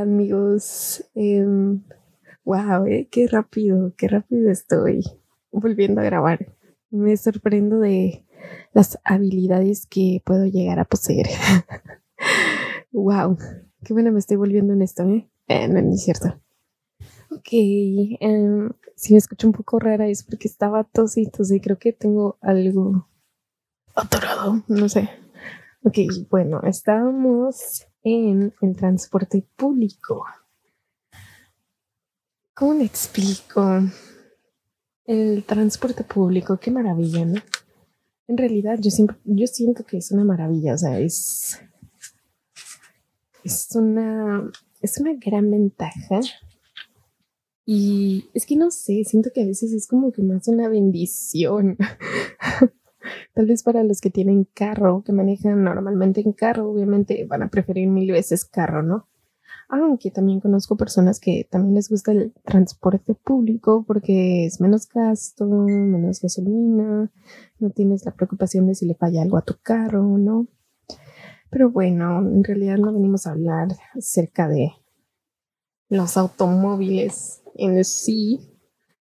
Amigos. wow, em, eh, qué rápido, qué rápido estoy volviendo a grabar. Me sorprendo de las habilidades que puedo llegar a poseer. wow, qué buena me estoy volviendo en esto, ¿eh? eh no, es cierto. Ok, em, si me escucho un poco rara es porque estaba tosito, y creo que tengo algo atorado, no sé. Ok, bueno, estábamos en el transporte público. ¿Cómo le explico? El transporte público, qué maravilla, ¿no? En realidad yo siempre, siento que es una maravilla, o sea, es, es una, es una gran ventaja. Y es que no sé, siento que a veces es como que más una bendición. Tal vez para los que tienen carro, que manejan normalmente en carro, obviamente van a preferir mil veces carro, ¿no? Aunque también conozco personas que también les gusta el transporte público porque es menos gasto, menos gasolina, no tienes la preocupación de si le falla algo a tu carro, ¿no? Pero bueno, en realidad no venimos a hablar acerca de los automóviles en sí,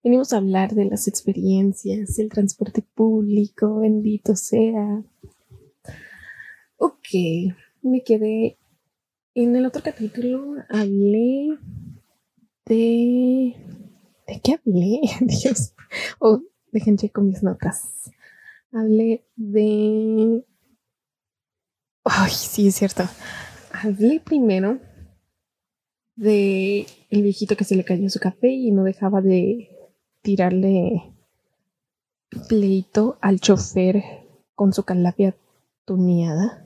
Venimos a hablar de las experiencias, el transporte público, bendito sea. Ok, me quedé. En el otro capítulo hablé de. ¿De qué hablé? Dios. Oh, dejen con mis notas. Hablé de. Ay, sí, es cierto. Hablé primero de el viejito que se le cayó su café y no dejaba de tirarle pleito al chofer con su calapia tuneada.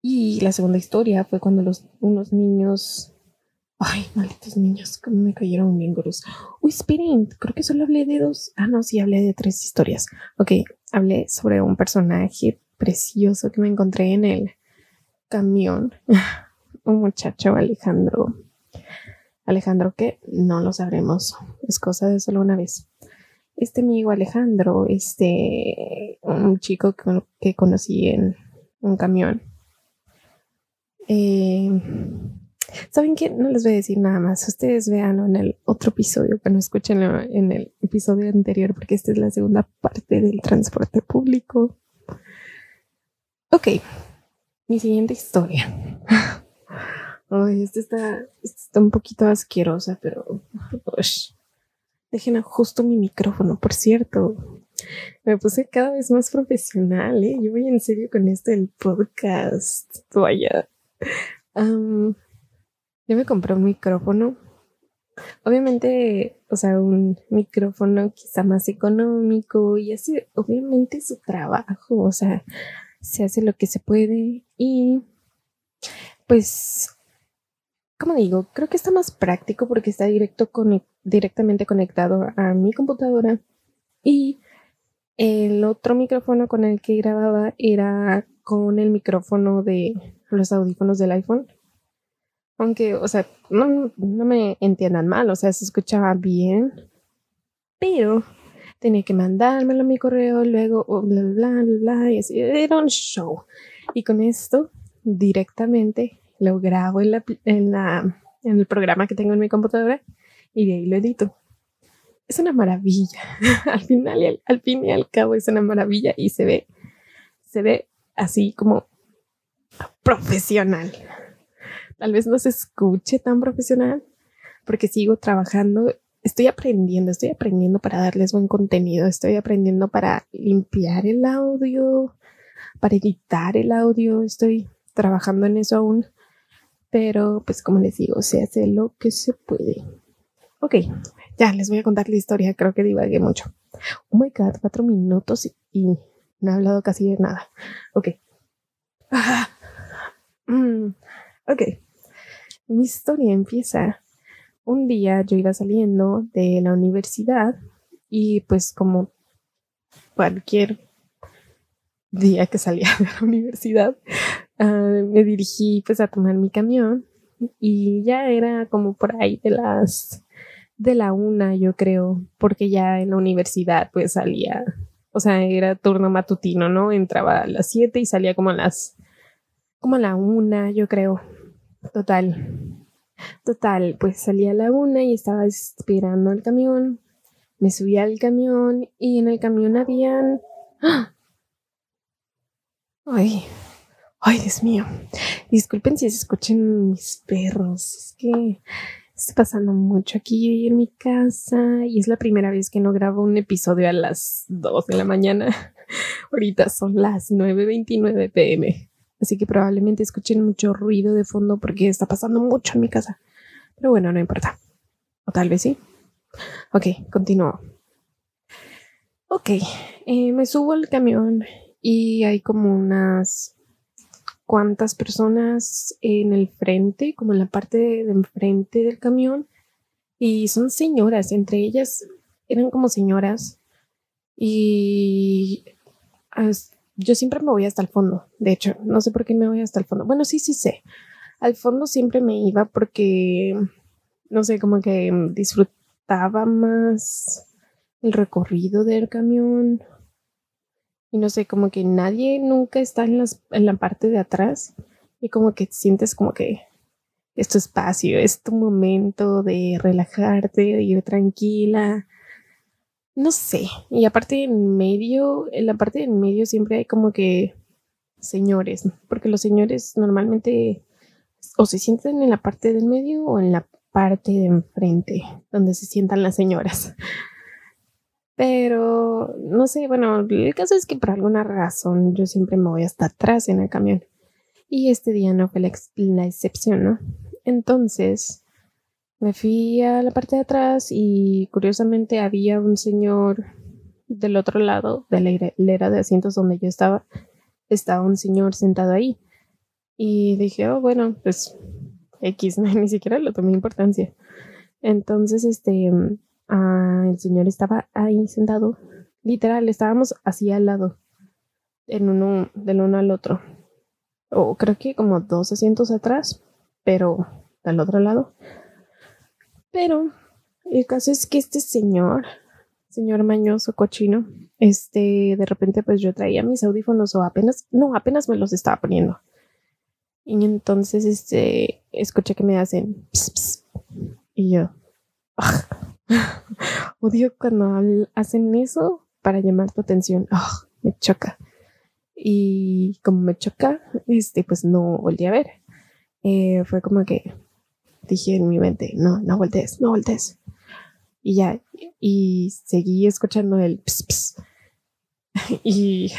Y la segunda historia fue cuando los, unos niños. Ay, malditos niños, como me cayeron bien grosos. Uy, creo que solo hablé de dos. Ah, no, sí, hablé de tres historias. Ok, hablé sobre un personaje precioso que me encontré en el camión. un muchacho, Alejandro, Alejandro, que no lo sabremos, es cosa de solo una vez. Este amigo Alejandro, este, un chico que, conocí en un camión. Eh, ¿Saben qué? No les voy a decir nada más. Ustedes véanlo en el otro episodio, pero no escúchenlo en el episodio anterior, porque esta es la segunda parte del transporte público. Ok, mi siguiente historia. Ay, esta está, está un poquito asquerosa, pero. Dejen justo mi micrófono, por cierto. Me puse cada vez más profesional, ¿eh? Yo voy en serio con esto del podcast. Vaya. Um, yo me compré un micrófono. Obviamente, o sea, un micrófono quizá más económico y hace obviamente su trabajo. O sea, se hace lo que se puede y pues como digo, creo que está más práctico porque está directo directamente conectado a mi computadora y el otro micrófono con el que grababa era con el micrófono de los audífonos del iPhone. Aunque, o sea, no, me entiendan mal, o sea, se escuchaba bien, pero tenía que mandármelo a mi correo, luego bla, bla, bla, bla, y así, era un show. Y con esto, directamente lo grabo en, la, en, el programa que tengo en mi computadora y de ahí lo edito. Es una maravilla. al final y al, fin y al cabo es una maravilla y se ve, se ve así como profesional. Tal vez no se escuche tan profesional porque sigo trabajando. Estoy aprendiendo, estoy aprendiendo para darles buen contenido, estoy aprendiendo para limpiar el audio, para editar el audio, estoy trabajando en eso aún. Pero pues como les digo, se hace lo que se puede. Ok, ya les voy a contar la historia, creo que divagué mucho. Oh my god, cuatro minutos y, no he hablado casi de nada. Ok. Ah, mm, ok. Mi historia empieza. Un día yo iba saliendo de la universidad y pues como cualquier día que salía de la universidad, Ah, me dirigí pues a tomar mi camión y ya era como por ahí de las de la una yo creo porque ya en la universidad pues salía o sea era turno matutino no entraba a las siete y salía como a las como a la una yo creo Total. Total, pues salí a la una y estaba esperando el camión. Me subí al camión y en el camión habían... ¡Ah! Ay, ay, Dios mío. Disculpen si se escuchan mis perros. Es que está pasando mucho aquí en mi casa y es la primera vez que no grabo un episodio a las 2 de la mañana. Ahorita son las 9.29 pm. Así que probablemente escuchen mucho ruido de fondo porque está pasando mucho en mi casa. Pero bueno, no importa. O tal vez sí. Ok, continúo. Ok, eh, me subo al camión y hay como unas cuantas personas en el frente, como en la parte de, enfrente del camión. Y son señoras, entre ellas eran como señoras. Y yo siempre me voy hasta el fondo. De hecho, no sé por qué me voy hasta el fondo. Bueno, sí, sí sé. Al fondo siempre me iba porque, no sé, como que disfrutaba más el recorrido del camión. Y no sé, como que nadie nunca está en, las, en la parte de atrás. Y como que sientes como que es tu espacio, es tu momento de relajarte, de ir tranquila no sé. Y aparte en medio, en la parte de en medio siempre hay como que señores, porque los señores normalmente o se sientan en la parte del medio o en la parte de enfrente, donde se sientan las señoras. Pero no sé, bueno, el caso es que por alguna razón yo siempre me voy hasta atrás en el camión. Y este día no fue la, excepción, ¿no? Entonces, me fui a la parte de atrás y curiosamente había un señor del otro lado de la hilera de asientos donde yo estaba. Estaba un señor sentado ahí. Y dije, oh, bueno, pues X, ni siquiera lo tomé importancia. Entonces, este, ah, el señor estaba ahí sentado. Literal, estábamos así al lado, en uno, del uno al otro. O creo que como dos asientos atrás, pero del otro lado. Pero el caso es que este señor, señor mañoso cochino, este, de repente pues yo traía mis audífonos o apenas, no, apenas me los estaba poniendo. Y entonces, este, escuché que me hacen y yo, odio cuando hacen eso para llamar tu atención. me choca. Y como me choca, este, pues no volví a ver. Eh, fue como que dije en mi mente, no, no voltees, no voltees. Y ya, y seguí escuchando el ps, Y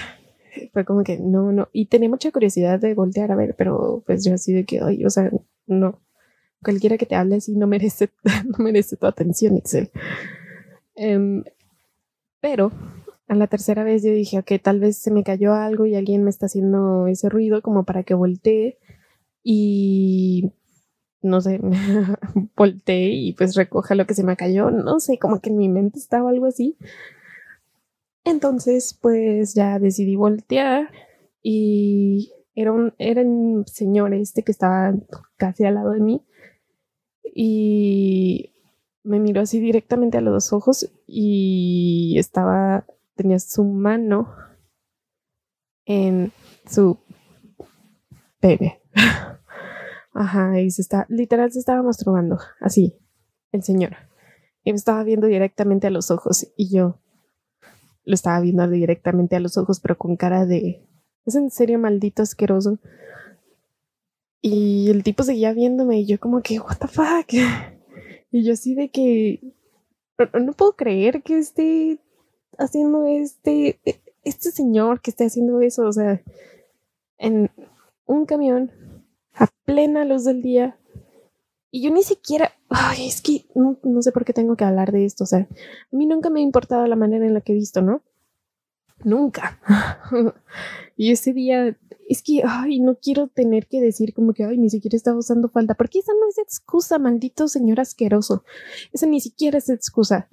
fue como que no, no. Y tenía mucha curiosidad de voltear a ver, pero pues yo así de que, oye, o sea, no. Cualquiera que te hable así no merece, no merece tu atención, Excel. Em, pero a la tercera vez yo dije, ok, tal vez se me cayó algo y alguien me está haciendo ese ruido como para que voltee. Y no sé, volteé y pues recoja lo que se me cayó, no sé, como que en mi mente estaba algo así. Entonces, pues ya decidí voltear y era un, era un señor este que estaba casi al lado de mí y me miró así directamente a los ojos y estaba, tenía su mano en su pene. Ajá, y se está, literal se estaba masturbando, así, el señor. Y me estaba viendo directamente a los ojos y yo lo estaba viendo directamente a los ojos, pero con cara de, es en serio maldito asqueroso. Y el tipo seguía viéndome y yo como que, what the fuck. Y yo así de que, no, no puedo creer que esté haciendo este, este señor que esté haciendo eso, o sea, en un camión a plena luz del día. Y yo ni siquiera, ay, es que no, sé por qué tengo que hablar de esto. O sea, a mí nunca me ha importado la manera en la que he visto, ¿no? Nunca. y ese día, es que, ay, no quiero tener que decir como que, ay, ni siquiera estaba usando falda, porque esa no es excusa, maldito señor asqueroso. Esa ni siquiera es excusa.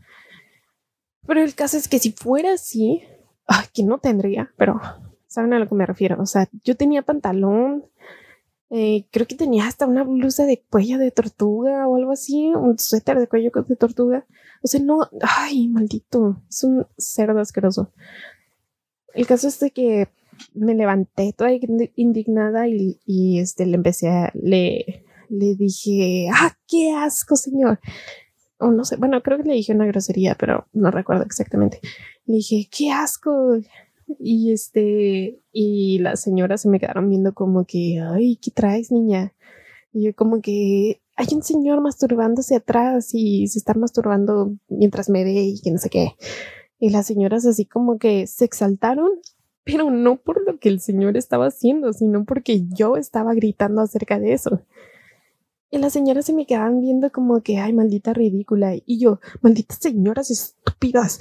Pero el caso es que si fuera así, ay, que no tendría, pero saben a lo que me refiero. O sea, yo tenía pantalón, eh, creo que tenía hasta una blusa de cuello de tortuga o algo así, un suéter de cuello de tortuga. O sea, no, ay, maldito, es un cerdo asqueroso. El caso es de que me levanté toda indignada y, este, le empecé a, le, le dije, ah, qué asco, señor. O no sé, bueno, creo que le dije una grosería, pero no recuerdo exactamente. Le dije, qué asco. Y este, y las señoras se me quedaron viendo como que, ay, ¿qué traes, niña? Y yo como que hay un señor masturbándose atrás y se está masturbando mientras me ve y que no sé qué. Y las señoras así como que se exaltaron, pero no por lo que el señor estaba haciendo, sino porque yo estaba gritando acerca de eso. Y las señoras se me quedaban viendo como que, ay, maldita ridícula. Y yo, malditas señoras estúpidas.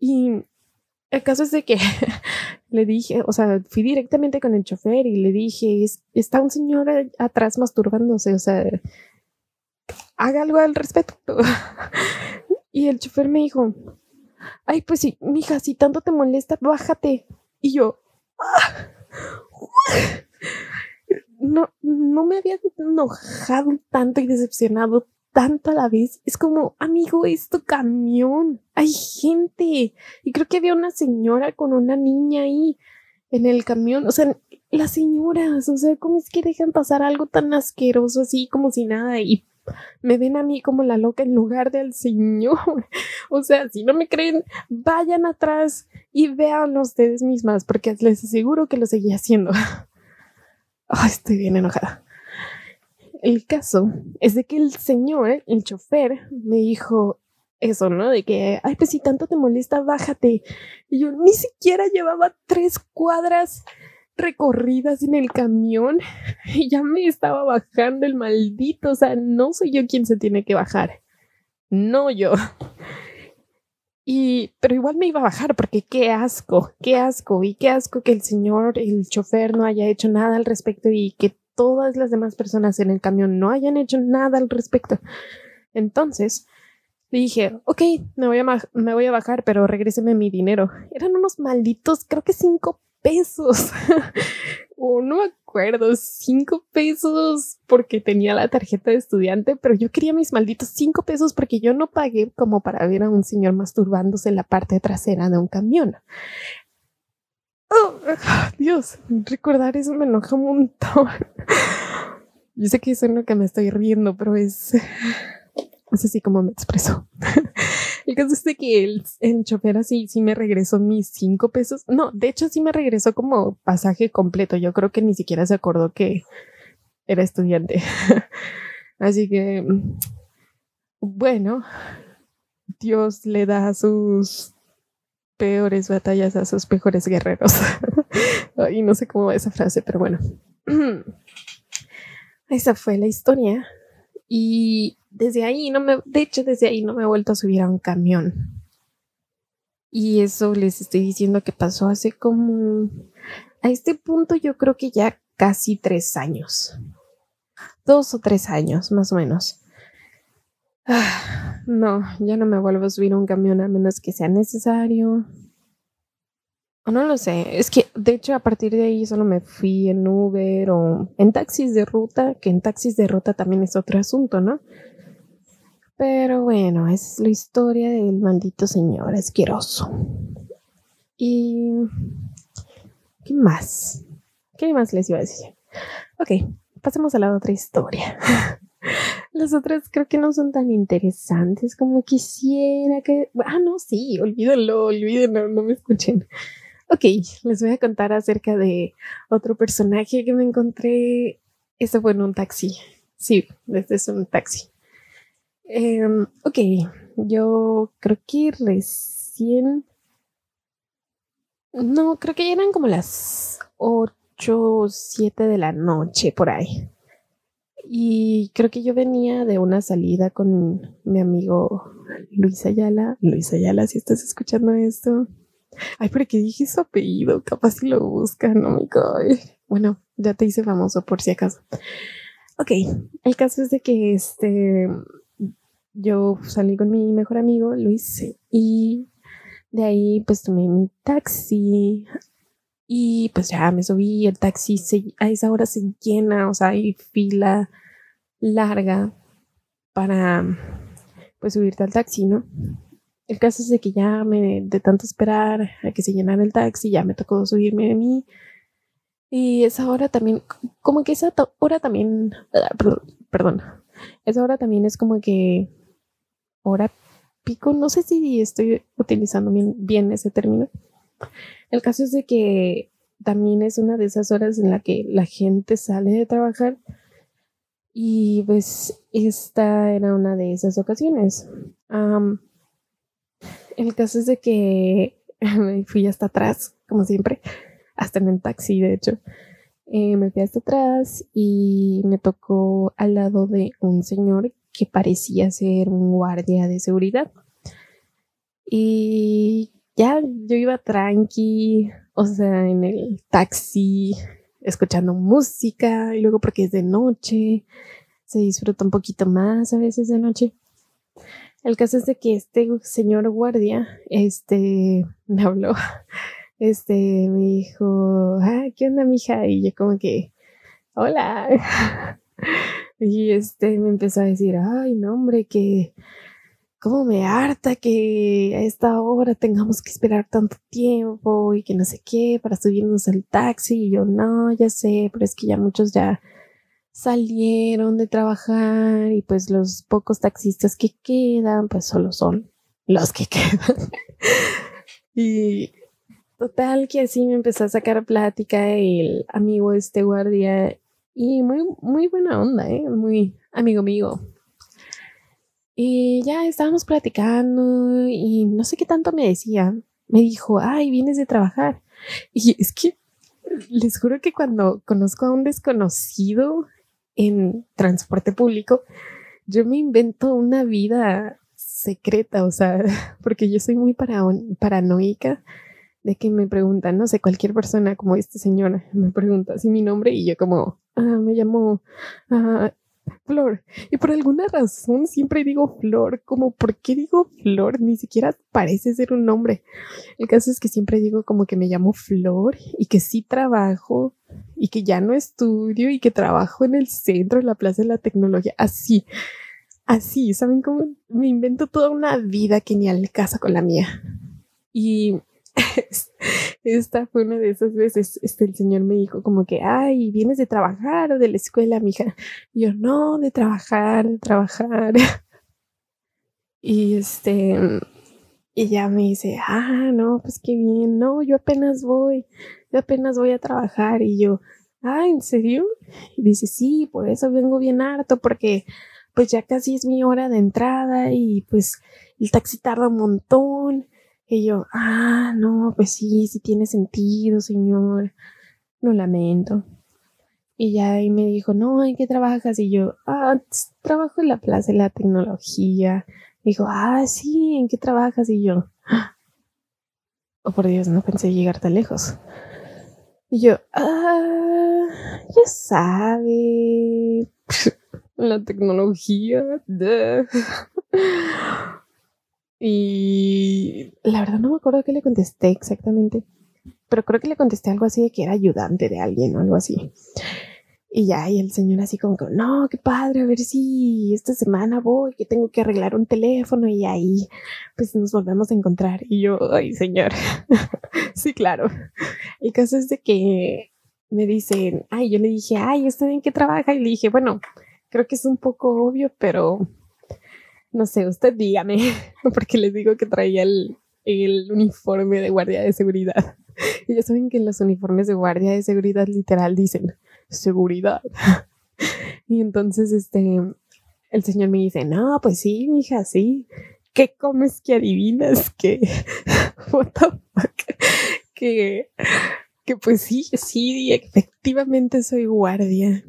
Y el caso es de que le dije, o sea, fui directamente con el chofer y le dije, está un señor atrás masturbándose, o sea, haga algo al respecto. y el chofer me dijo, ay, pues sí, mija, si tanto te molesta, bájate. Y yo, ah, no, no me había enojado tanto y decepcionado tanto a la vez. Es como, amigo, es tu camión. Hay gente. Y creo que había una señora con una niña ahí en el camión. O sea, las señoras, o sea, ¿cómo es que dejan pasar algo tan asqueroso así como si nada? Y me ven a mí como la loca en lugar del señor. o sea, si no me creen, vayan atrás y vean ustedes mismas, porque les aseguro que lo seguía haciendo. Estoy bien enojada. El caso es de que el señor, el chofer, me dijo eso, ¿no? De que, ay, pues si tanto te molesta, bájate. Y yo ni siquiera llevaba tres cuadras recorridas en el camión y ya me estaba bajando el maldito. O sea, no soy yo quien se tiene que bajar. No yo. Y, pero igual me iba a bajar porque qué asco, qué asco y qué asco que el señor, el chofer no haya hecho nada al respecto y que todas las demás personas en el camión no hayan hecho nada al respecto. Entonces, dije, ok, me voy a, me voy a bajar, pero regréseme mi dinero. Eran unos malditos, creo que cinco pesos. o no me acuerdo, cinco pesos porque tenía la tarjeta de estudiante, pero yo quería mis malditos cinco pesos porque yo no pagué como para ver a un señor masturbándose en la parte trasera de un camión. Oh, Dios, recordar eso me enoja un montón. Yo sé que es lo que me estoy riendo, pero es, es así como me expreso. El caso es de que el, el chofer así sí me regresó mis cinco pesos. No, de hecho sí me regresó como pasaje completo. Yo creo que ni siquiera se acordó que era estudiante. Así que, bueno, Dios le da sus peores batallas a sus mejores guerreros. y no sé cómo va esa frase, pero bueno. esa fue la historia. Y desde ahí no me, de hecho, desde ahí no me he vuelto a subir a un camión. Y eso les estoy diciendo que pasó hace como, a este punto yo creo que ya casi tres años. Dos o tres años, más o menos. Ah, no, ya no me vuelvo a subir a un camión a menos que sea necesario. No lo sé. Es que, de hecho, a partir de ahí solo me fui en Uber o en taxis de ruta, que en taxis de ruta también es otro asunto, ¿no? Pero bueno, es la historia del maldito señor asqueroso. Y... ¿Qué más? ¿Qué más les iba a decir? Ok, pasemos a la otra historia. Las otras creo que no son tan interesantes como quisiera que... Ah, no, sí, olvídenlo, olvídenlo, no me escuchen. Ok, les voy a contar acerca de otro personaje que me encontré. Este fue en un taxi. Sí, este es un taxi. Em, ok, yo creo que recién... No, creo que eran como las 8 o 7 de la noche por ahí. Y creo que yo venía de una salida con mi amigo Luis Ayala. Luis Ayala, si estás escuchando esto. Ay, pero que dije su apellido, capaz si lo buscan, no me cae. Bueno, ya te hice famoso por si acaso. Ok, el caso es de que este yo salí con mi mejor amigo Luis y de ahí pues tomé mi taxi y pues ya me subí, el taxi a esa hora se llena, o sea, hay fila larga para pues subirte al taxi, ¿no? El caso es de que ya me, de tanto esperar a que se llenara el taxi, ya me tocó subirme a mí. Y esa hora también, como que esa hora también, ah, perdón, esa hora también es como que hora pico, no sé si estoy utilizando bien, ese término. El caso es de que también es una de esas horas en la que la gente sale de trabajar y pues esta era una de esas ocasiones. el caso es de que me fui hasta atrás, como siempre, hasta en el taxi, de hecho. Eh, me fui hasta atrás y me tocó al lado de un señor que parecía ser un guardia de seguridad. Y ya yo iba tranqui, o sea, en el taxi, escuchando música, y luego porque es de noche, se disfruta un poquito más a veces de noche. El caso es de que este señor guardia, este, me habló, este, me dijo, ah, ¿qué onda, mija? Y yo como que, hola. Y este, me empezó a decir, ay, no, hombre, que cómo me harta que a esta hora tengamos que esperar tanto tiempo y que no sé qué para subirnos al taxi. Y yo, no, ya sé, pero es que ya muchos ya salieron de trabajar y pues los pocos taxistas que quedan, pues solo son los que quedan. y total que así me empezó a sacar plática el amigo este guardia y muy, muy buena onda, ¿eh? Muy amigo mío. Y ya estábamos platicando y no sé qué tanto me decía. Me dijo, ay, vienes de trabajar. Y es que les juro que cuando conozco a un desconocido en transporte público, yo me invento una vida secreta, o sea, porque yo soy muy paranoica de que me preguntan, no sé, cualquier persona como esta señora me pregunta así mi nombre y yo como, ah, me llamo ah, Flor. Y por alguna razón siempre digo Flor, como, ¿por qué digo Flor? Ni siquiera parece ser un nombre. El caso es que siempre digo como que me llamo Flor y que sí trabajo y que ya no estudio y que trabajo en el centro de la Plaza de la Tecnología. Así, así, ¿saben cómo? Me invento toda una vida que ni al casa con la mía. Y esta fue una de esas veces, este, el señor me dijo como que, ay, ¿vienes de trabajar o de la escuela, mija? Y yo, no, de trabajar, de trabajar. y este, y ya me dice, ah, no, pues qué bien, no, yo apenas voy, yo apenas voy a trabajar. Y yo, ah, ¿en serio? Y dice, sí, por eso vengo bien harto, porque pues ya casi es mi hora de entrada y pues el taxi tarda un montón y yo, ah, no, pues sí, sí tiene sentido, señor. Lo lamento. Y ya ahí me dijo, no, ¿en qué trabajas? Y yo, ah, trabajo en la Plaza de la Tecnología. Me dijo, ah, sí, ¿en qué trabajas? Y yo, oh por Dios, no pensé llegar tan lejos. Y yo, ah, ya sabe, la tecnología. Y la verdad no me acuerdo qué le contesté exactamente, pero creo que le contesté algo así de que era ayudante de alguien o algo así. Y ya, y el señor así como que, no, qué padre, a ver si esta semana voy, que tengo que arreglar un teléfono y ahí pues nos volvemos a encontrar. Y yo, ay, señor, sí, claro. El caso es de que me dicen, ay, yo le dije, ay, ¿usted en qué trabaja? Y le dije, bueno, creo que es un poco obvio, pero no sé, usted dígame, porque les digo que traía el, el uniforme de guardia de seguridad. Y ya saben que en los uniformes de guardia de seguridad literal dicen seguridad. Y entonces este el señor me dice, "No, pues sí, hija, sí. ¿Qué comes que adivinas que what the que pues sí, sí, efectivamente soy guardia."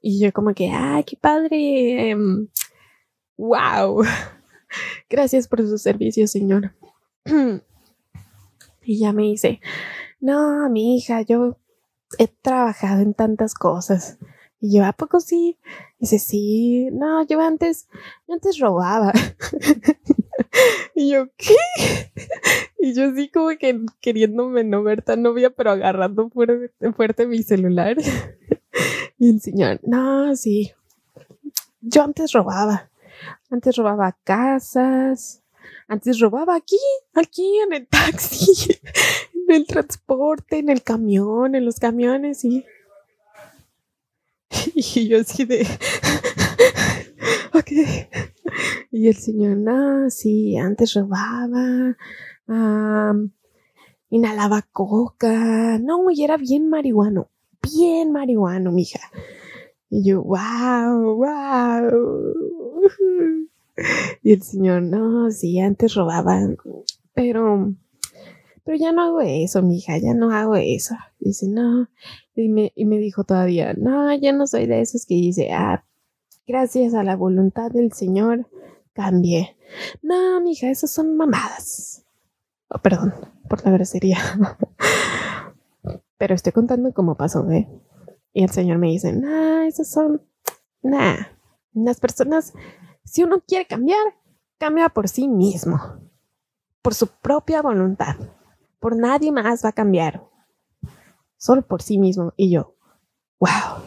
Y yo como que, "Ah, qué padre." Em, wow. Gracias por su servicio, señor. y ya me dice, no, mi hija, yo he trabajado en tantas cosas. Y yo, ¿a poco sí? Dice, sí, no, yo antes, antes robaba. y yo, ¿qué? y yo así como que queriéndome no ver tan novia, pero agarrando fuerte, fuerte mi celular. y el señor, no, sí, yo antes robaba. Antes robaba casas. Antes robaba aquí, aquí en el taxi. en el transporte, en el camión, en los camiones y... Y yo así de... ok. Y el señor, no, sí, antes robaba, inhalaba coca, no, y era bien marihuano, bien marihuano, mija. Y yo, wow, wow. Y el señor, no, sí, antes robaba, pero, pero ya no hago eso, mija, ya no hago eso. Dice, no. Y me, y me dijo todavía, no, ya no soy de esos que dice, ah, gracias a la voluntad del Señor, cambié. No, mija, esas son mamadas. Oh, perdón por la grosería. Pero estoy contando cómo pasó, ¿eh? Y el Señor me dice, nah, esas son, nah, las personas, si uno quiere cambiar, cambia por sí mismo, por su propia voluntad, por nadie más va a cambiar, solo por sí mismo. Y yo, wow,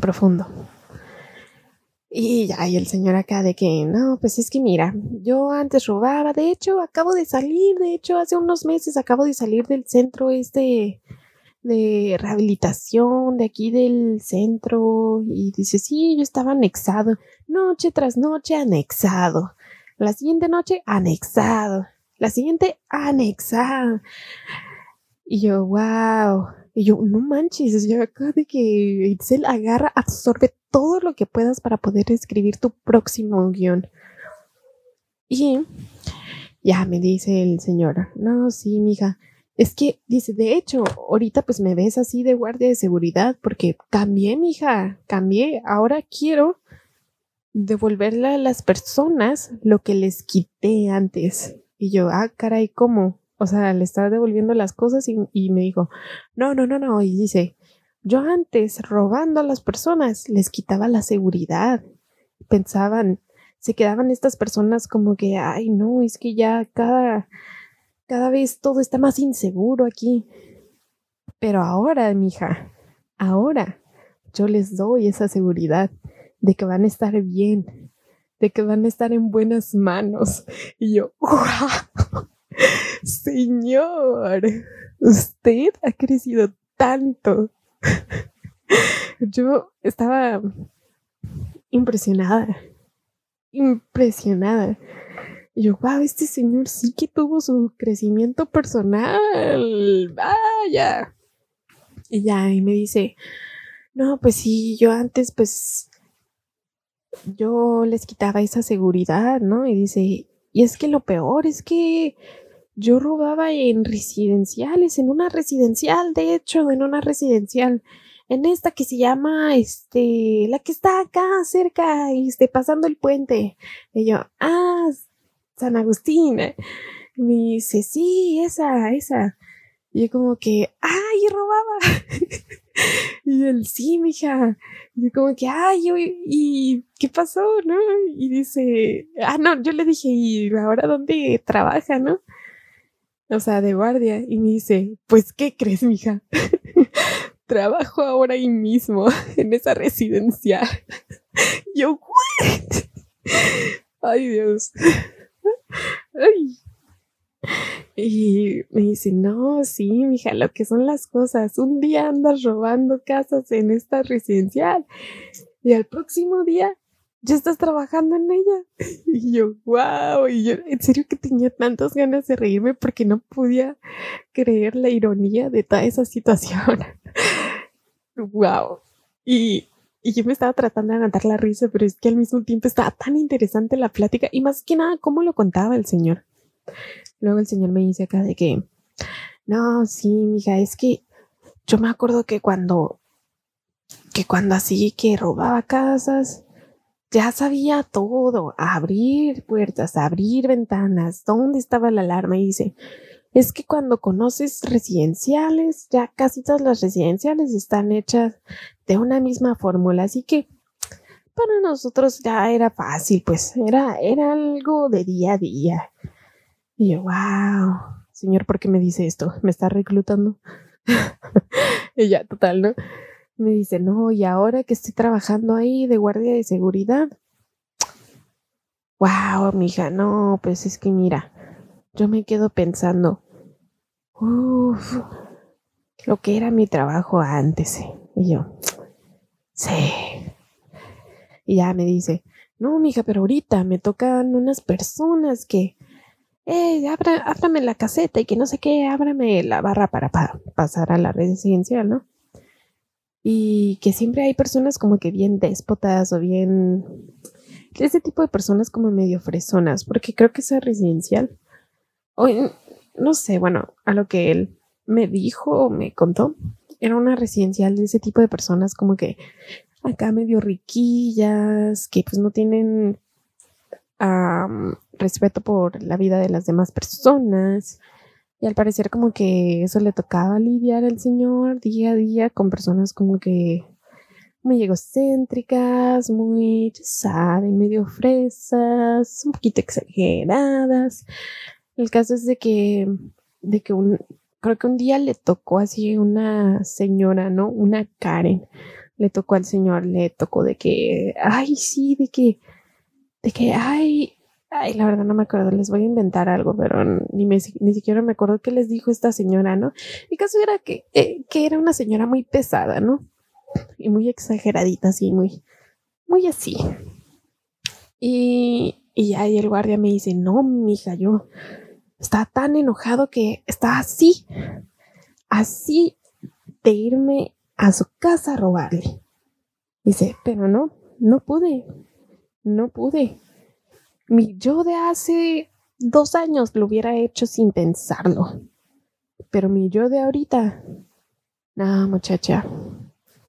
profundo. Y ya, y el señor acá de que, no, pues es que mira, yo antes robaba, de hecho, acabo de salir, de hecho, hace unos meses acabo de salir del centro este de rehabilitación de aquí del centro y dice, sí, yo estaba anexado, noche tras noche anexado, la siguiente noche anexado, la siguiente anexado. Y yo, wow. Y yo, no manches, yo acá de que Excel agarra, absorbe todo lo que puedas para poder escribir tu próximo guion. Y ya me dice el señor, no, sí, mija, es que dice, de hecho, ahorita pues me ves así de guardia de seguridad porque cambié, mija, cambié. Ahora quiero devolverle a las personas lo que les quité antes. Y yo, ah, caray, ¿cómo? O sea, le estaba devolviendo las cosas y, y me dijo, no, no, no, no. Y dice, yo antes, robando a las personas, les quitaba la seguridad. Pensaban, se quedaban estas personas como que, ay, no, es que ya cada cada vez todo está más inseguro aquí. Pero ahora, mija, ahora yo les doy esa seguridad de que van a estar bien, de que van a estar en buenas manos. Y yo, ¡wow! Señor, usted ha crecido tanto. Yo estaba impresionada, impresionada y yo, wow, este señor sí que tuvo su crecimiento personal. Vaya. Y ya, y me dice, no, pues sí, yo antes, pues, yo les quitaba esa seguridad, ¿no? Y dice, y es que lo peor es que yo robaba en residenciales, en una residencial, de hecho, en una residencial, en esta que se llama, este, la que está acá cerca, este, pasando el puente. Y yo, ah, San Agustín. Y me dice, sí, esa, esa. Y yo como que, ay, robaba. y él, sí, mija. Y yo como que, ay, ¿y qué pasó, no? Y dice, ah, no, yo le dije, ¿y ahora dónde trabaja, no? O sea, de guardia. Y me dice, pues, ¿qué crees, mija? Trabajo ahora ahí mismo, en esa residencia. yo, ¿what? Ay, Dios. Y me dice, no, sí, mija, lo que son las cosas. Un día andas robando casas en esta residencial y al próximo día ya estás trabajando en ella. Y yo, wow, y yo en serio que tenía tantas ganas de reírme porque no podía creer la ironía de toda esa situación. wow. Y y yo me estaba tratando de aguantar la risa, pero es que al mismo tiempo estaba tan interesante la plática y más que nada cómo lo contaba el señor. Luego el señor me dice acá de que, no, sí, mija, es que yo me acuerdo que cuando, que cuando así que robaba casas, ya sabía todo, abrir puertas, abrir ventanas, dónde estaba la alarma y dice, es que cuando conoces residenciales, ya casi todas las residenciales están hechas de una misma fórmula, así que para nosotros ya era fácil, pues era, era algo de día a día. Y yo, wow, señor, ¿por qué me dice esto? ¿Me está reclutando? y ya, total, ¿no? Me dice, no, y ahora que estoy trabajando ahí de guardia de seguridad. Wow, mija, no, pues es que mira, yo me quedo pensando, Uf, lo que era mi trabajo antes. Y yo, sí. Y ya me dice, no, mija, pero ahorita me tocan unas personas que, eh, ábrame la caseta y que no sé qué, ábrame la barra para, para pasar a la residencial, ¿no? Y que siempre hay personas como que bien déspotas o bien ese tipo de personas como medio fresonas, porque creo que esa residencial, o no sé, bueno, a lo que él me dijo o me contó, era una residencial de ese tipo de personas como que acá medio riquillas, que pues no tienen respeto por la vida de las demás personas. Y al parecer como que eso le tocaba lidiar al señor día a día con personas como que muy egocéntricas, muy, saben, medio fresas, un poquito exageradas. El caso es de que, de que un, creo que un día le tocó así una señora, ¿no? Una Karen. Le tocó al señor, le tocó de que, ay, sí, de que, de que, ay, ay, la verdad no me acuerdo, les voy a inventar algo, pero ni, me, ni siquiera me acuerdo qué les dijo esta señora, ¿no? El caso era que, eh, que era una señora muy pesada, ¿no? y muy exageradita, así, muy, muy así. Y, y ahí el guardia me dice, no, mija, yo estaba tan enojado que estaba así, así de irme a su casa a robarle. Dice, pero no, no pude, no pude. Mi yo de hace dos años lo hubiera hecho sin pensarlo. Pero mi yo de ahorita, no, muchacha,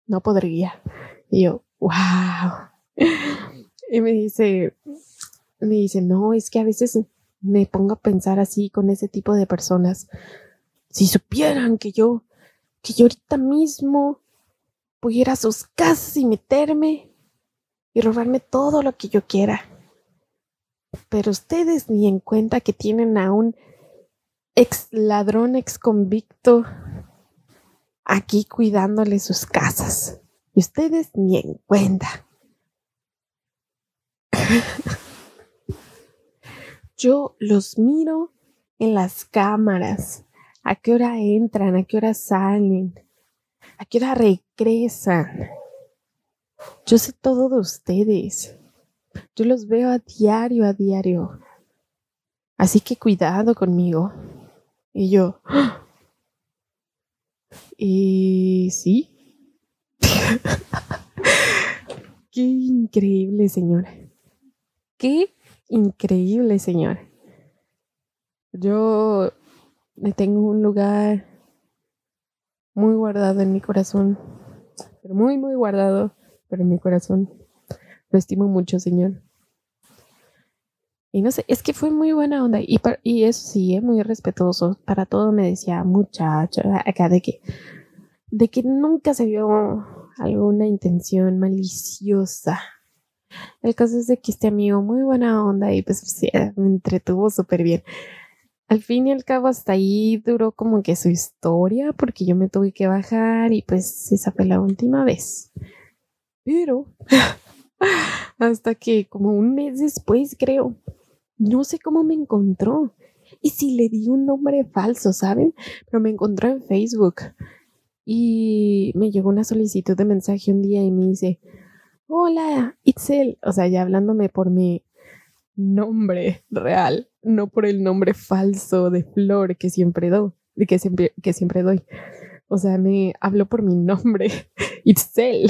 no podría. Y yo, wow. Y me dice, me dice, no, es que a veces me pongo a pensar así con ese tipo de personas. Si supieran que yo, que yo ahorita mismo pudiera sus casas y meterme y robarme todo lo que yo quiera. Pero ustedes ni en cuenta que tienen a un ex ladrón, ex convicto aquí cuidándole sus casas. Y ustedes ni en cuenta. Yo los miro en las cámaras. ¿A qué hora entran? ¿A qué hora salen? ¿A qué hora regresan? Yo sé todo de ustedes. Yo los veo a diario, a diario. Así que cuidado conmigo. Y yo, ¡ah! Y sí. Qué increíble, señora. Qué increíble, señora. Yo le tengo un lugar muy guardado en mi corazón. Pero muy, muy guardado, pero en mi corazón. Lo estimo mucho, señor. Y no sé, es que fue muy buena onda. Y, y eso sí, es muy respetuoso. Para todo me decía, muchacho, acá de que, de que nunca se vio alguna intención maliciosa. El caso es de que este amigo, muy buena onda, y pues sí, me entretuvo súper bien. Al fin y al cabo, hasta ahí duró como que su historia, porque yo me tuve que bajar y pues esa fue la última vez. Pero hasta que como un mes después, creo, no sé cómo me encontró. Y si le di un nombre falso, ¿saben? Pero me encontró en Facebook. Y me llegó una solicitud de mensaje un día y me dice, hola, Itzel. O sea, ya hablándome por mi nombre real, no por el nombre falso de Flor que siempre doy, que siempre, que siempre doy. O sea, me habló por mi nombre, Itzel.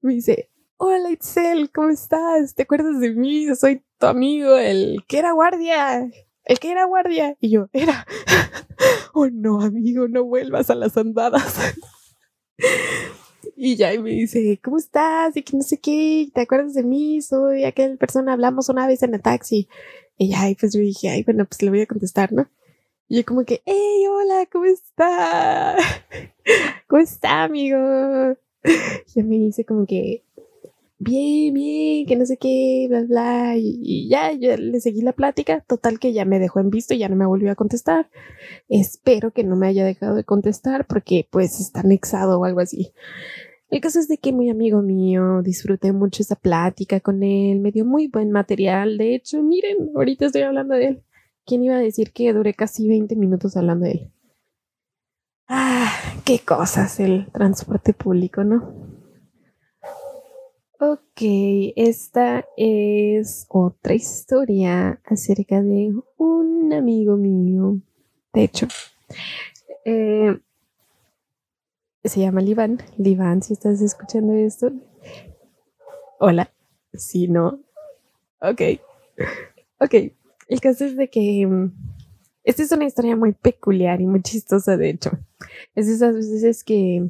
Me dice, hola Itzel, ¿cómo estás? ¿Te acuerdas de mí? Soy tu amigo, el que era guardia, el que era guardia. Y yo, era, oh no, amigo, no vuelvas a las andadas. y ya me dice, ¿cómo estás? Y que no sé qué, ¿te acuerdas de mí? Soy aquella persona, hablamos una vez en el taxi. Y ya, pues yo dije, ay, bueno, pues le voy a contestar, ¿no? Y yo como que, hey, hola, ¿cómo está? ¿Cómo está, amigo? Y me dice como que, bien, bien, que no sé qué, bla, bla. Y, ya, yo le seguí la plática. Total que ya me dejó en visto y ya no me volvió a contestar. Espero que no me haya dejado de contestar porque pues está anexado o algo así. El caso es de que mi amigo mío, disfruté mucho esa plática con él, me dio muy buen material. De hecho, miren, ahorita estoy hablando de él. ¿Quién iba a decir que duré casi 20 minutos hablando de él? Ah, qué cosas el transporte público, ¿no? Ok, esta es otra historia acerca de un amigo mío. De hecho, eh, se llama Livan. Livan, si estás escuchando esto. Hola. Si no. Ok. Ok. El caso es de que mm, esta es una historia muy peculiar y muy chistosa, de hecho. Es esas veces que...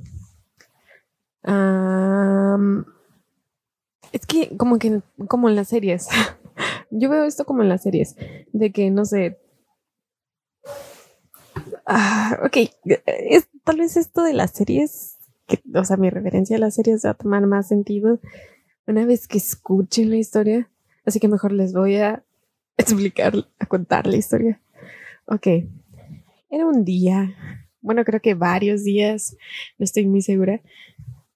es que como que como en las series. Yo veo esto como en las series. De que, no sé, Ah, ok, es, tal vez esto de las series, o sea, mi referencia a las series va a tomar más sentido una vez que escuchen la historia. Así que mejor les voy a explicar, a contar la historia. Ok, era un día, bueno, creo que varios días, no estoy muy segura,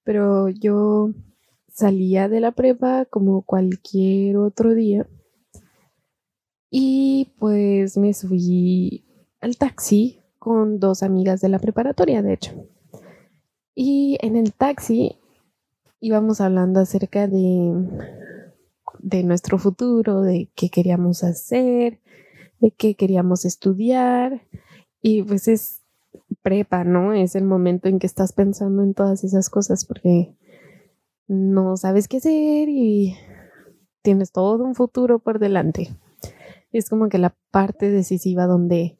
pero yo salía de la prepa como cualquier otro día y pues me subí al taxi con dos amigas de la preparatoria, de hecho. Y en el taxi íbamos hablando acerca de, de nuestro futuro, de qué queríamos hacer, de qué queríamos estudiar. Y pues es prepa, ¿no? Es el momento en que estás pensando en todas esas cosas porque no sabes qué hacer y tienes todo un futuro por delante. Es como que la parte decisiva donde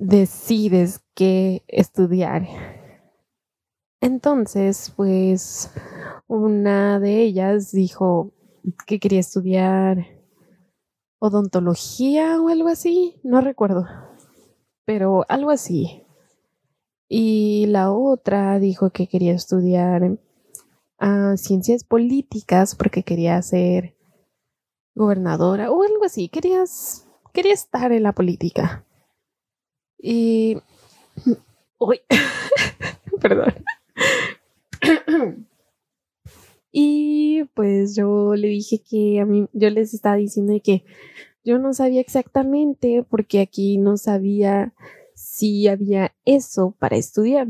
decides qué estudiar. Entonces, pues una de ellas dijo que quería estudiar odontología o algo así, no recuerdo, pero algo así. Y la otra dijo que quería estudiar ah, ciencias políticas porque quería ser gobernadora o algo así, querías, quería estar en la política. Y. Uy. Perdón. y pues yo le dije que a mí, yo les estaba diciendo que yo no sabía exactamente porque aquí no sabía si había eso para estudiar.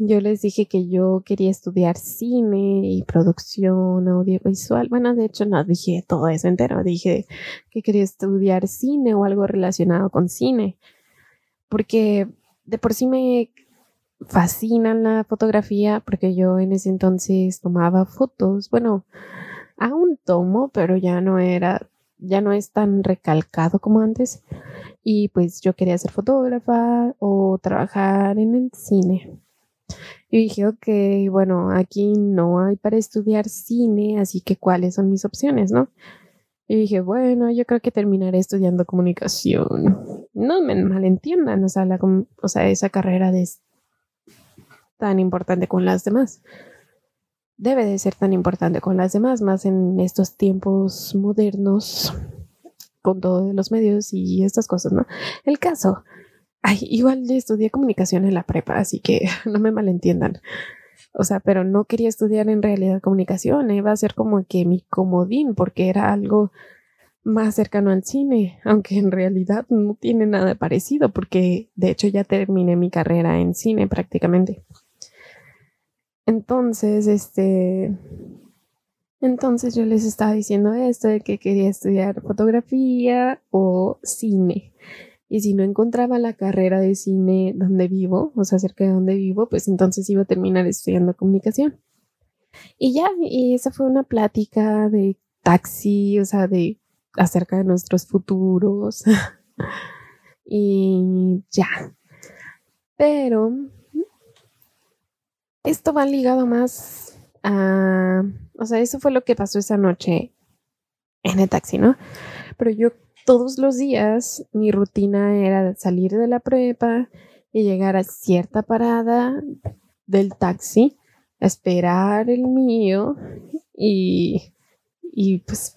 Yo les dije que yo quería estudiar cine y producción audiovisual. Bueno, de hecho no dije todo eso entero. Dije que quería estudiar cine o algo relacionado con cine porque de por sí me fascina la fotografía, porque yo en ese entonces tomaba fotos, bueno, aún tomo, pero ya no era, ya no es tan recalcado como antes. Y pues yo quería ser fotógrafa o trabajar en el cine. Y dije, ok, bueno, aquí no hay para estudiar cine, así que cuáles son mis opciones, ¿no? Y dije, bueno, yo creo que terminaré estudiando comunicación. No me malentiendan, o sea, la, o sea esa carrera es tan importante con las demás. Debe de ser tan importante con las demás, más en estos tiempos modernos, con todos los medios y estas cosas, ¿no? El caso, ay, igual estudié comunicación en la prepa, así que no me malentiendan. O sea, pero no quería estudiar en realidad comunicación, iba a ser como que mi comodín, porque era algo más cercano al cine, aunque en realidad no tiene nada parecido, porque de hecho ya terminé mi carrera en cine prácticamente. Entonces, este, entonces yo les estaba diciendo esto de que quería estudiar fotografía o cine. Y si no encontraba la carrera de cine donde vivo, o sea, cerca de donde vivo, pues entonces iba a terminar estudiando comunicación. Y ya, y esa fue una plática de taxi, o sea, de acerca de nuestros futuros. y ya. Pero esto va ligado más a, o sea, eso fue lo que pasó esa noche en el taxi, ¿no? Pero yo todos los días mi rutina era salir de la prepa y llegar a cierta parada del taxi, esperar el mío y, y pues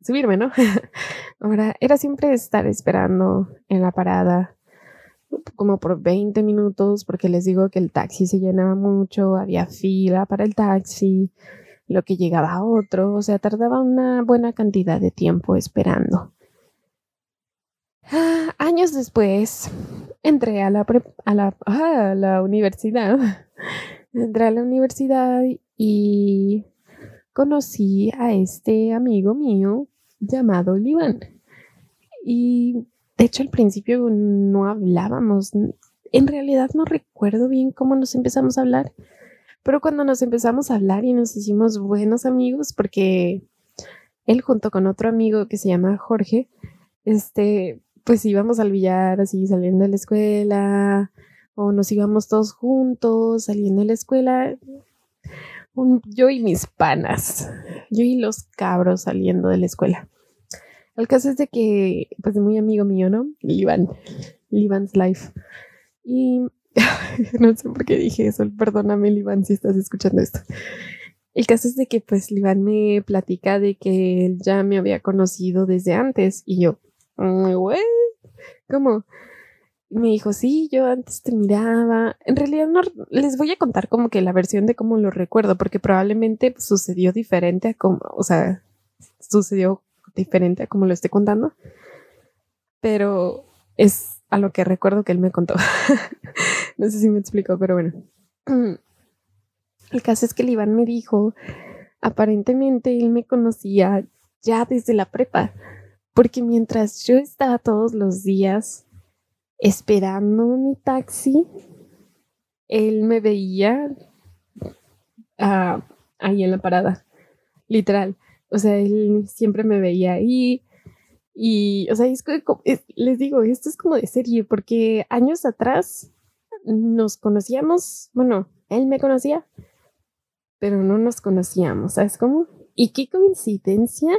subirme, ¿no? Ahora, era siempre estar esperando en la parada como por 20 minutos porque les digo que el taxi se llenaba mucho, había fila para el taxi, lo que llegaba a otro, o sea, tardaba una buena cantidad de tiempo esperando. Ah, años después, entré a la, a la, a la universidad. entré a la universidad y conocí a este amigo mío llamado Liván. Y de hecho al principio no hablábamos. En realidad no recuerdo bien cómo nos empezamos a hablar, pero cuando nos empezamos a hablar y nos hicimos buenos amigos, porque él junto con otro amigo que se llama Jorge, este, pues íbamos al billar así saliendo de la escuela, o nos íbamos todos juntos saliendo de la escuela. yo y mis panas, yo y los cabros saliendo de la escuela. El caso es de que, pues, muy amigo mío, ¿no? Livan, Livan's Life. Y no sé por qué dije eso, perdóname, Livan, si estás escuchando esto. El caso es de que, pues, Livan me platica de que él ya me había conocido desde antes y yo, güey, ¿cómo? me dijo, sí, yo antes te miraba. En realidad no les voy a contar como que la versión de cómo lo recuerdo, porque probablemente sucedió diferente a como, o sea, sucedió diferente a como lo estoy contando. Pero es a lo que recuerdo que él me contó. no sé si me explico, pero bueno. El caso es que el Iván me dijo, aparentemente él me conocía ya desde la prepa, porque mientras yo estaba todos los días esperando mi taxi, él me veía ah, ahí en la parada, literal. O sea, él siempre me veía ahí. Y, o sea, les digo, esto es como de serie, porque años atrás nos conocíamos, bueno, él me conocía, pero no nos conocíamos, ¿sabes cómo? Y qué coincidencia,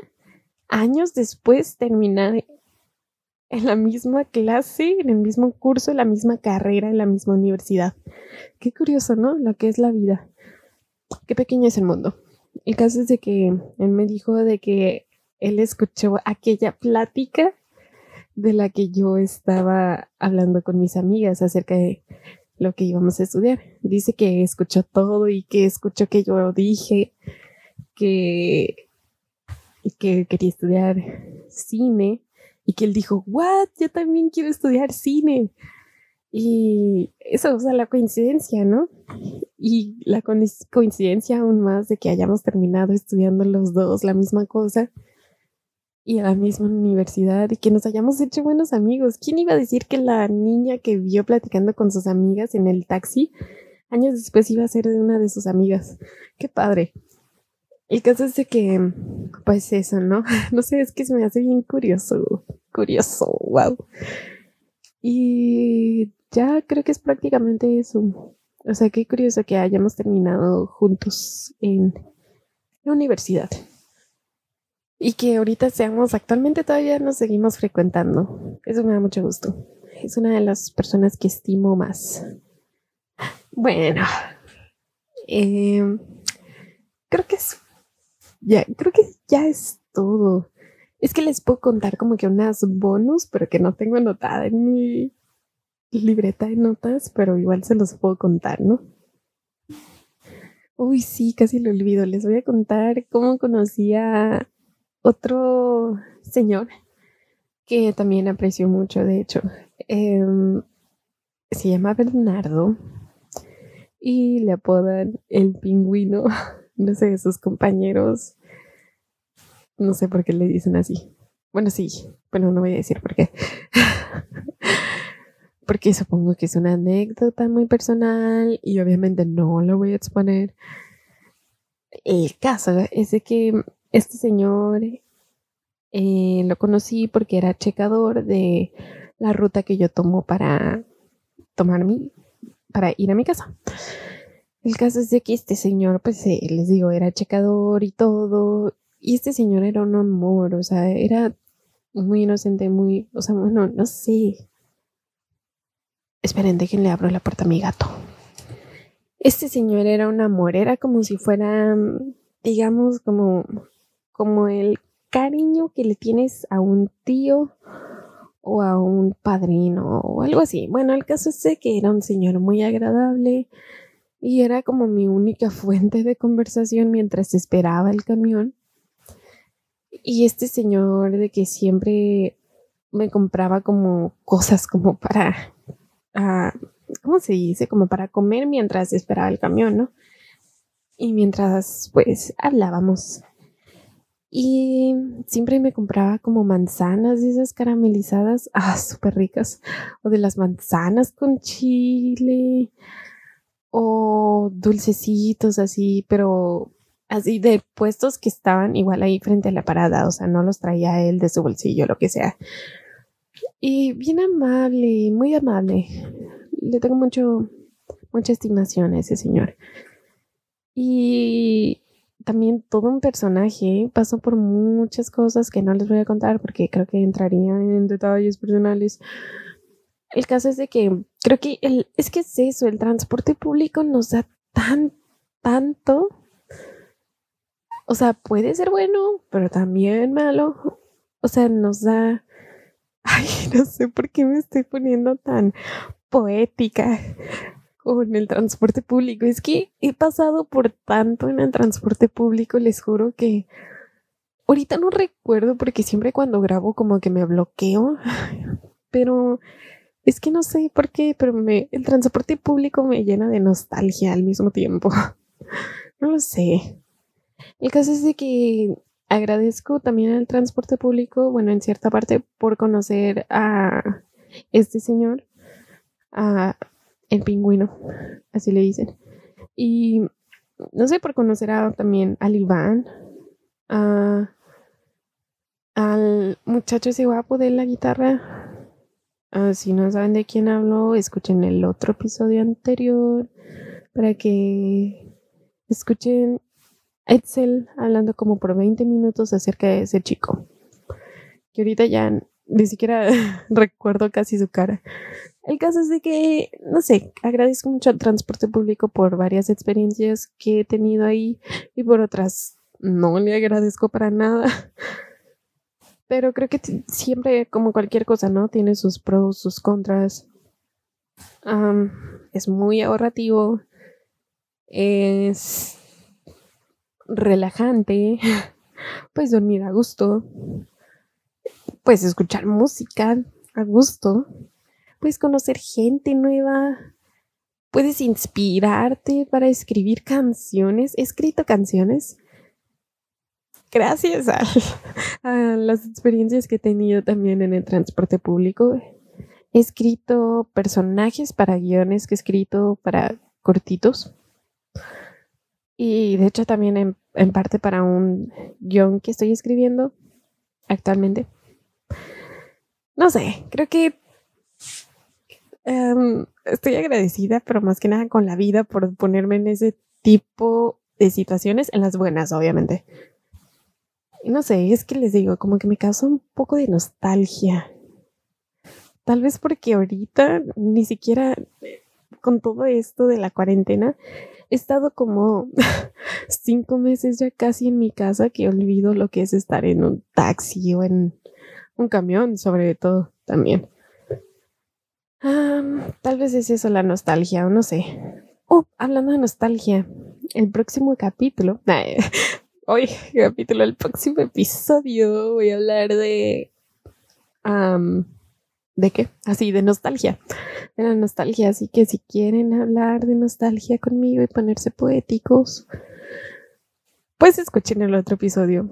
años después terminar en la misma clase, en el mismo curso, en la misma carrera, en la misma universidad. Qué curioso, ¿no? Lo que es la vida. Qué pequeño es el mundo. El caso es de que él me dijo de que él escuchó aquella plática de la que yo estaba hablando con mis amigas acerca de lo que íbamos a estudiar. Dice que escuchó todo y que escuchó que yo dije que, que quería estudiar cine y que él dijo, ¿what? Yo también quiero estudiar cine. Y eso, o sea, la coincidencia, ¿no? Y la coincidencia aún más de que hayamos terminado estudiando los dos la misma cosa y a la misma universidad y que nos hayamos hecho buenos amigos. ¿Quién iba a decir que la niña que vio platicando con sus amigas en el taxi años después iba a ser de una de sus amigas? Qué padre. El caso es de que, pues eso, ¿no? No sé, es que se me hace bien curioso, curioso, wow. Y ya creo que es prácticamente eso. O sea, qué curioso que hayamos terminado juntos en la universidad. Y que ahorita seamos, actualmente todavía nos seguimos frecuentando. Eso me da mucho gusto. Es una de las personas que estimo más. Bueno, eh, creo que es ya, creo que ya es todo. Es que les puedo contar como que unas bonus, pero que no tengo anotada en mi libreta de notas, pero igual se los puedo contar, ¿no? Uy, sí, casi lo olvido. Les voy a contar cómo conocí otro señor que también aprecio mucho, de hecho. Em, se llama Bernardo y le apodan el pingüino. no sé, sus compañeros, no sé por qué le dicen así. Bueno, sí, pero no voy a decir por qué. Porque supongo que es una anécdota muy personal y obviamente no lo voy a exponer. El caso es de que este señor eh, lo conocí porque era checador de la ruta que yo tomo para tomar mi, para ir a mi casa. El caso es de que este señor, pues eh, les digo, era checador y todo. Y este señor era un amor, o sea, era muy inocente, muy, o sea, bueno, no sé. Esperen, déjenle abro la puerta a mi gato. Este señor era un amor, era como si fuera, digamos, como, como el cariño que le tienes a un tío o a un padrino o algo así. Bueno, el caso es que era un señor muy agradable, y era como mi única fuente de conversación mientras esperaba el camión. Y este señor de que siempre me compraba como cosas como para ah, ¿cómo se dice? Como para comer mientras esperaba el camión, ¿no? Y mientras, pues, hablábamos. Y siempre me compraba como manzanas de esas caramelizadas, ah, súper ricas. O de las manzanas con chile. O dulcecitos así, pero así de puestos que estaban igual ahí frente a la parada. O sea, no los traía él de su bolsillo, lo que sea. Y bien amable, muy amable. Le tengo mucho, mucha estimación a ese señor. Y también todo un personaje pasó por muchas cosas que no les voy a contar porque creo que entraría en detalles personales. El caso es de que creo que el, es que es eso, el transporte público nos da tan, tanto. O sea, puede ser bueno, pero también malo. O sea, nos da... Ay, no sé por qué me estoy poniendo tan poética con el transporte público. Es que he pasado por tanto en el transporte público, les juro que ahorita no recuerdo porque siempre cuando grabo como que me bloqueo, pero es que no sé por qué, pero me, el transporte público me llena de nostalgia al mismo tiempo. No lo sé. El caso es de que agradezco también al transporte público, bueno, en cierta parte, por conocer a este señor, a el pingüino, así le dicen. Y no sé, por conocer a, también al Iván, al muchacho ese guapo de la guitarra. Ah, si no saben de quién hablo, escuchen el otro episodio anterior para que escuchen a Edsel hablando como por 20 minutos acerca de ese chico. Que ahorita ya ni siquiera recuerdo casi su cara. El caso es de que, no sé, agradezco mucho al transporte público por varias experiencias que he tenido ahí y por otras no le agradezco para nada. Pero creo que siempre, como cualquier cosa, ¿no? Tiene sus pros, sus contras. es muy ahorrativo. Es relajante. Puedes dormir a gusto. Puedes escuchar música a gusto puedes conocer gente nueva, puedes inspirarte para escribir canciones. He escrito canciones gracias a, las experiencias que he tenido también en el transporte público. He escrito personajes para guiones que he escrito para cortitos. Y de hecho también en, en parte para un guion que estoy escribiendo actualmente. No sé, creo que Em, estoy agradecida, pero más que nada con la vida por ponerme en ese tipo de situaciones, en las buenas, obviamente. No sé, es que les digo, como que me causa un poco de nostalgia. Tal vez porque ahorita ni siquiera con todo esto de la cuarentena he estado como cinco meses ya casi en mi casa que olvido lo que es estar en un taxi o en un camión, sobre todo también tal vez es eso la nostalgia, o no sé. Oh, hablando de nostalgia, el próximo capítulo, hoy capítulo, el próximo episodio voy a hablar de... ¿De qué? Así, de nostalgia. De la nostalgia. Así que si quieren hablar de nostalgia conmigo y ponerse poéticos, pues escuchen el otro episodio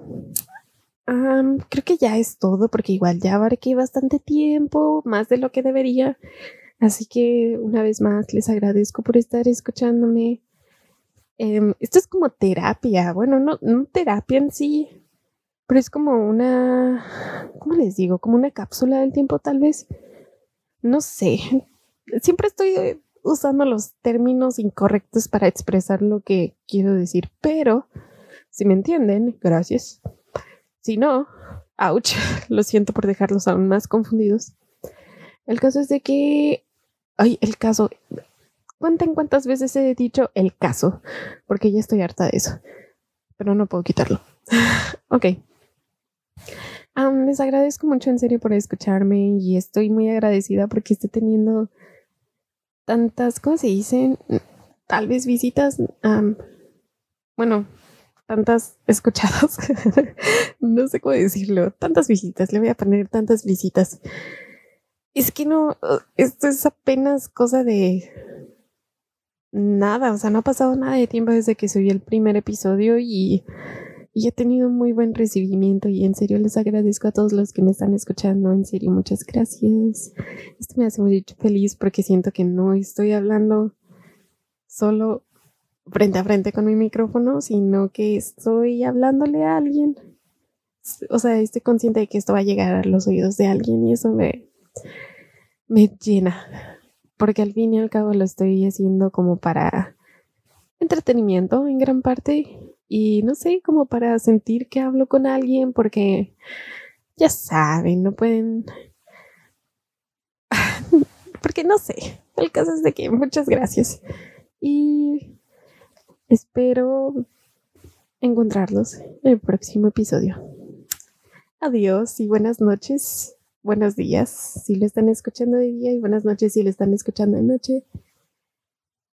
creo que ya es todo porque igual ya abarqué bastante tiempo, más de lo que debería. Así que una vez más les agradezco por estar escuchándome. Em, esto es como terapia. Bueno, no, no terapia en sí, pero es como una, ¿cómo les digo? Como una cápsula del tiempo tal vez. No sé. Siempre estoy usando los términos incorrectos para expresar lo que quiero decir, pero si me entienden, gracias. Si no, ouch, lo siento por dejarlos aún más confundidos. El caso es de que, ay, el caso, cuenten cuántas veces he dicho el caso, porque ya estoy harta de eso, pero no puedo quitarlo. ok. les agradezco mucho en serio por escucharme y estoy muy agradecida porque estoy teniendo tantas, ¿cómo se dicen? Tal vez visitas. bueno, tantas escuchadas, no sé cómo decirlo, tantas visitas, le voy a poner tantas visitas. Es que no, esto es apenas cosa de nada, o sea, no ha pasado nada de tiempo desde que subí el primer episodio y, he tenido muy buen recibimiento y en serio les agradezco a todos los que me están escuchando, en serio, muchas gracias. Esto me hace muy feliz porque siento que no estoy hablando solo frente a frente con mi micrófono, sino que estoy hablándole a alguien. O sea, estoy consciente de que esto va a llegar a los oídos de alguien y eso me, me llena, porque al fin y al cabo lo estoy haciendo como para entretenimiento en gran parte y no sé, como para sentir que hablo con alguien, porque ya saben, no pueden... porque no sé, el caso es de que muchas gracias y espero encontrarlos en el próximo episodio. Adiós y buenas noches buenos días si lo están escuchando de día y buenas noches si lo están escuchando de noche.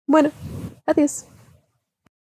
Bueno, adiós.